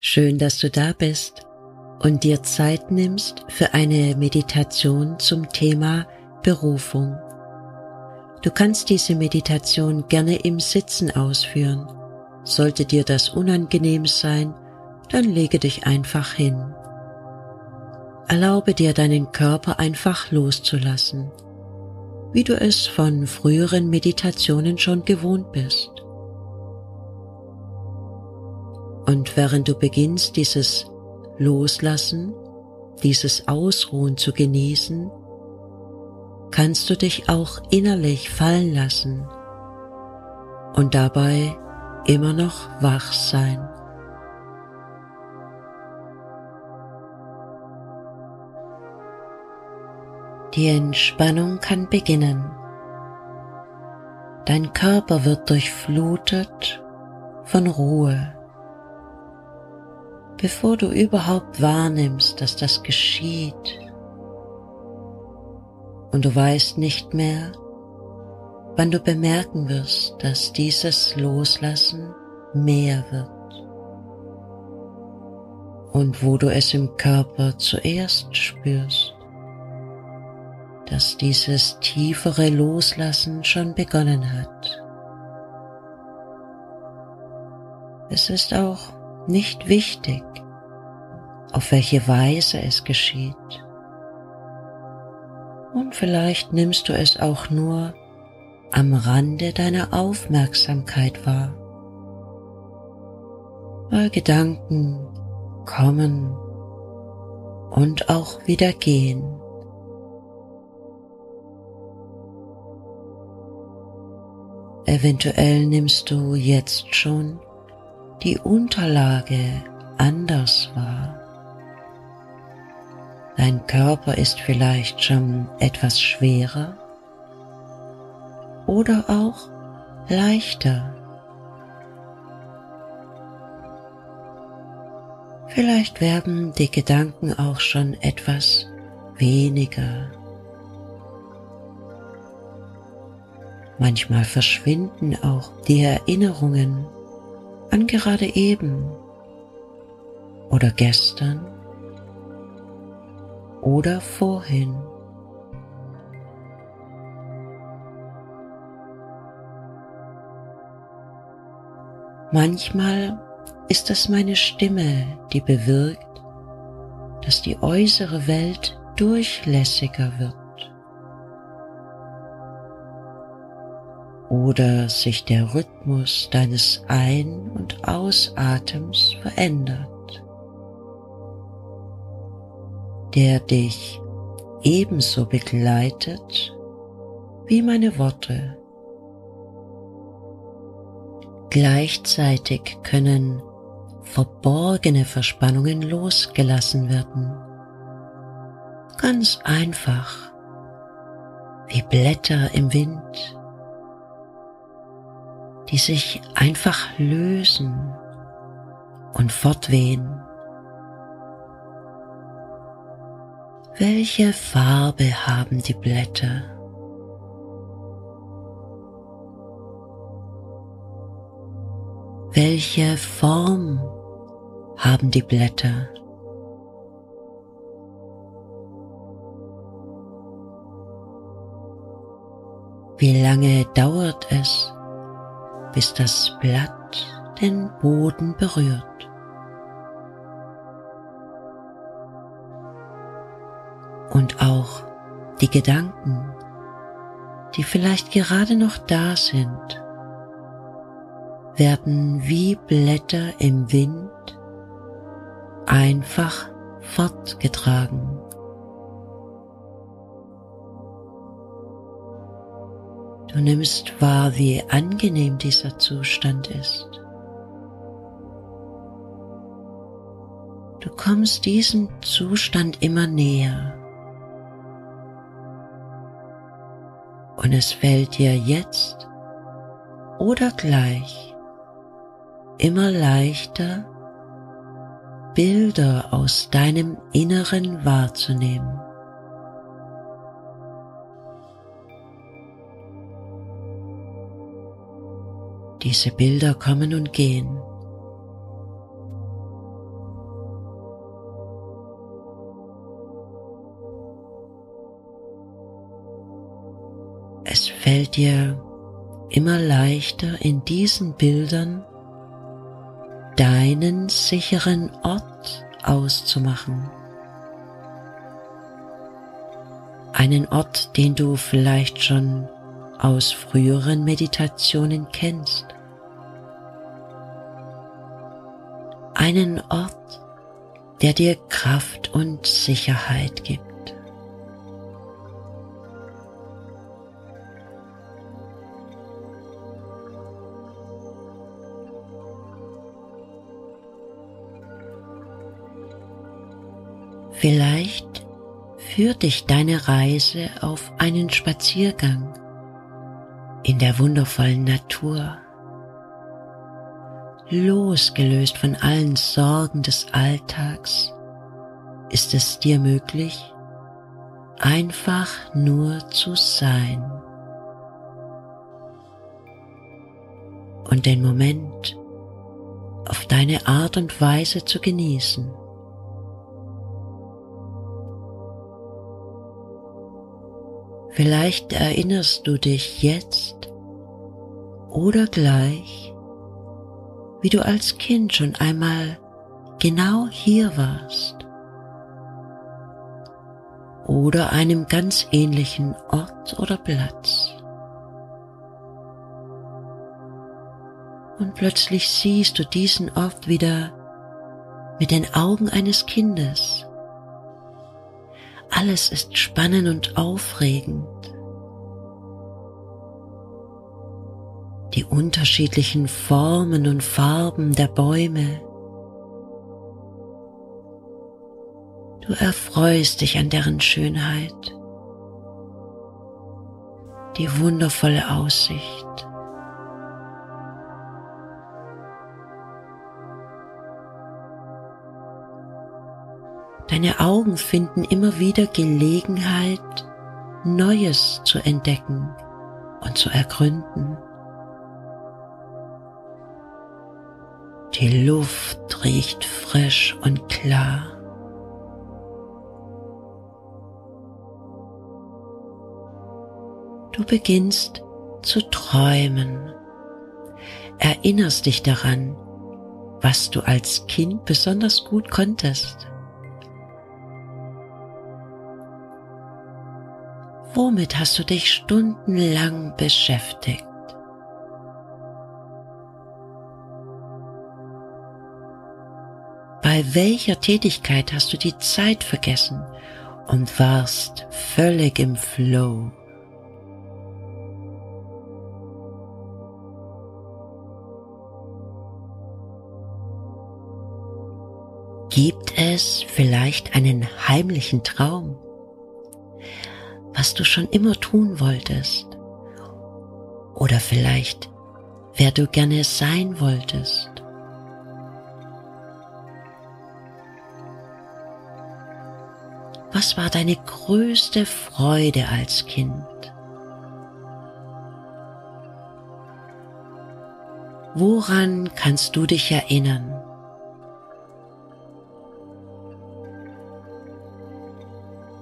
Schön, dass du da bist und dir Zeit nimmst für eine Meditation zum Thema Berufung. Du kannst diese Meditation gerne im Sitzen ausführen. Sollte dir das unangenehm sein, dann lege dich einfach hin. Erlaube dir deinen Körper einfach loszulassen, wie du es von früheren Meditationen schon gewohnt bist. Und während du beginnst, dieses Loslassen, dieses Ausruhen zu genießen, kannst du dich auch innerlich fallen lassen und dabei immer noch wach sein. Die Entspannung kann beginnen. Dein Körper wird durchflutet von Ruhe bevor du überhaupt wahrnimmst, dass das geschieht. Und du weißt nicht mehr, wann du bemerken wirst, dass dieses Loslassen mehr wird. Und wo du es im Körper zuerst spürst, dass dieses tiefere Loslassen schon begonnen hat. Es ist auch nicht wichtig, auf welche Weise es geschieht. Und vielleicht nimmst du es auch nur am Rande deiner Aufmerksamkeit wahr, weil Gedanken kommen und auch wieder gehen. Eventuell nimmst du jetzt schon die Unterlage anders wahr. Dein Körper ist vielleicht schon etwas schwerer oder auch leichter. Vielleicht werden die Gedanken auch schon etwas weniger. Manchmal verschwinden auch die Erinnerungen an gerade eben oder gestern oder vorhin. Manchmal ist es meine Stimme, die bewirkt, dass die äußere Welt durchlässiger wird. Oder sich der Rhythmus deines Ein- und Ausatems verändert, der dich ebenso begleitet wie meine Worte. Gleichzeitig können verborgene Verspannungen losgelassen werden. Ganz einfach, wie Blätter im Wind die sich einfach lösen und fortwehen. Welche Farbe haben die Blätter? Welche Form haben die Blätter? Wie lange dauert es, bis das Blatt den Boden berührt. Und auch die Gedanken, die vielleicht gerade noch da sind, werden wie Blätter im Wind einfach fortgetragen. Du nimmst wahr, wie angenehm dieser Zustand ist. Du kommst diesem Zustand immer näher. Und es fällt dir jetzt oder gleich immer leichter, Bilder aus deinem Inneren wahrzunehmen. Diese Bilder kommen und gehen. Es fällt dir immer leichter in diesen Bildern deinen sicheren Ort auszumachen. Einen Ort, den du vielleicht schon aus früheren Meditationen kennst. Einen Ort, der dir Kraft und Sicherheit gibt. Vielleicht führt dich deine Reise auf einen Spaziergang in der wundervollen Natur, losgelöst von allen Sorgen des Alltags, ist es dir möglich, einfach nur zu sein und den Moment auf deine Art und Weise zu genießen. Vielleicht erinnerst du dich jetzt oder gleich, wie du als Kind schon einmal genau hier warst oder einem ganz ähnlichen Ort oder Platz. Und plötzlich siehst du diesen Ort wieder mit den Augen eines Kindes alles ist spannend und aufregend. Die unterschiedlichen Formen und Farben der Bäume. Du erfreust dich an deren Schönheit. Die wundervolle Aussicht. Deine Augen finden immer wieder Gelegenheit, Neues zu entdecken und zu ergründen. Die Luft riecht frisch und klar. Du beginnst zu träumen, erinnerst dich daran, was du als Kind besonders gut konntest. Womit hast du dich stundenlang beschäftigt? Bei welcher Tätigkeit hast du die Zeit vergessen und warst völlig im Flow? Gibt es vielleicht einen heimlichen Traum? Was du schon immer tun wolltest. Oder vielleicht, wer du gerne sein wolltest. Was war deine größte Freude als Kind? Woran kannst du dich erinnern?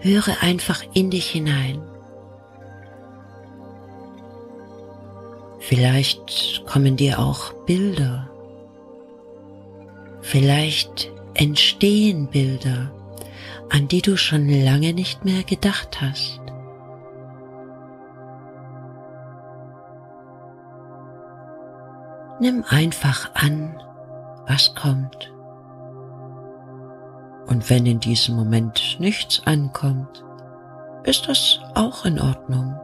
Höre einfach in dich hinein. Vielleicht kommen dir auch Bilder. Vielleicht entstehen Bilder, an die du schon lange nicht mehr gedacht hast. Nimm einfach an, was kommt. Und wenn in diesem Moment nichts ankommt, ist das auch in Ordnung.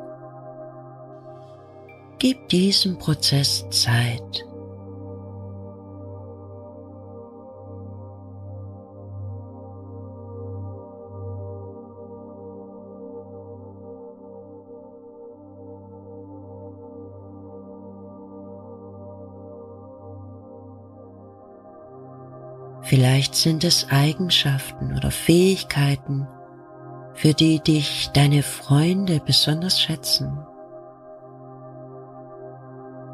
Gib diesem Prozess Zeit. Vielleicht sind es Eigenschaften oder Fähigkeiten, für die dich deine Freunde besonders schätzen.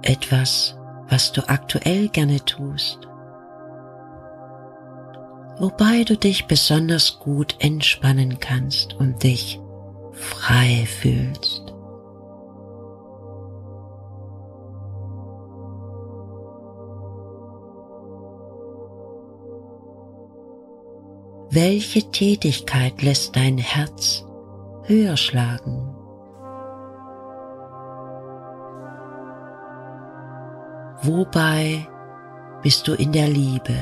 Etwas, was du aktuell gerne tust. Wobei du dich besonders gut entspannen kannst und dich frei fühlst. Welche Tätigkeit lässt dein Herz höher schlagen? Wobei bist du in der Liebe?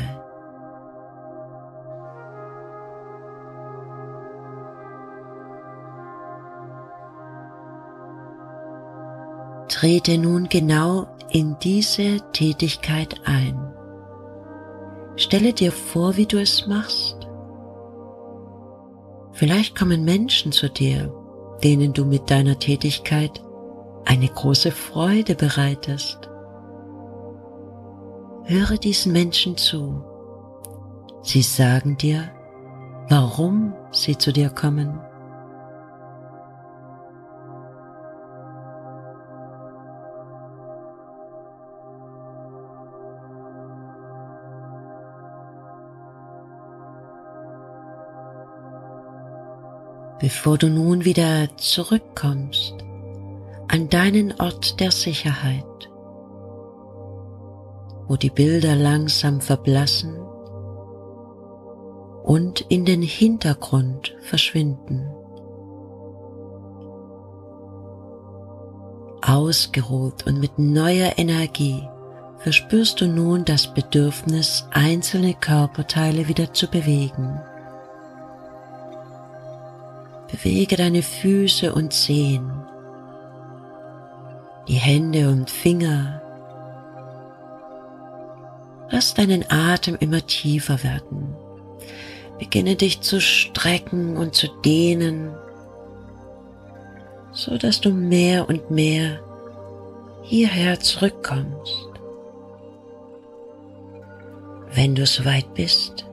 Trete nun genau in diese Tätigkeit ein. Stelle dir vor, wie du es machst. Vielleicht kommen Menschen zu dir, denen du mit deiner Tätigkeit eine große Freude bereitest. Höre diesen Menschen zu. Sie sagen dir, warum sie zu dir kommen. Bevor du nun wieder zurückkommst an deinen Ort der Sicherheit, wo die Bilder langsam verblassen und in den Hintergrund verschwinden. Ausgeruht und mit neuer Energie verspürst du nun das Bedürfnis, einzelne Körperteile wieder zu bewegen. Bewege deine Füße und Zehen, die Hände und Finger. Lass deinen Atem immer tiefer werden. Beginne dich zu strecken und zu dehnen, so dass du mehr und mehr hierher zurückkommst. Wenn du soweit bist,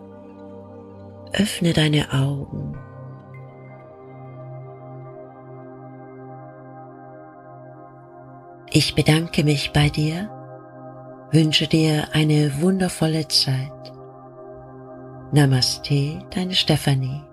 öffne deine Augen Ich bedanke mich bei dir, wünsche dir eine wundervolle Zeit. Namaste, deine Stephanie.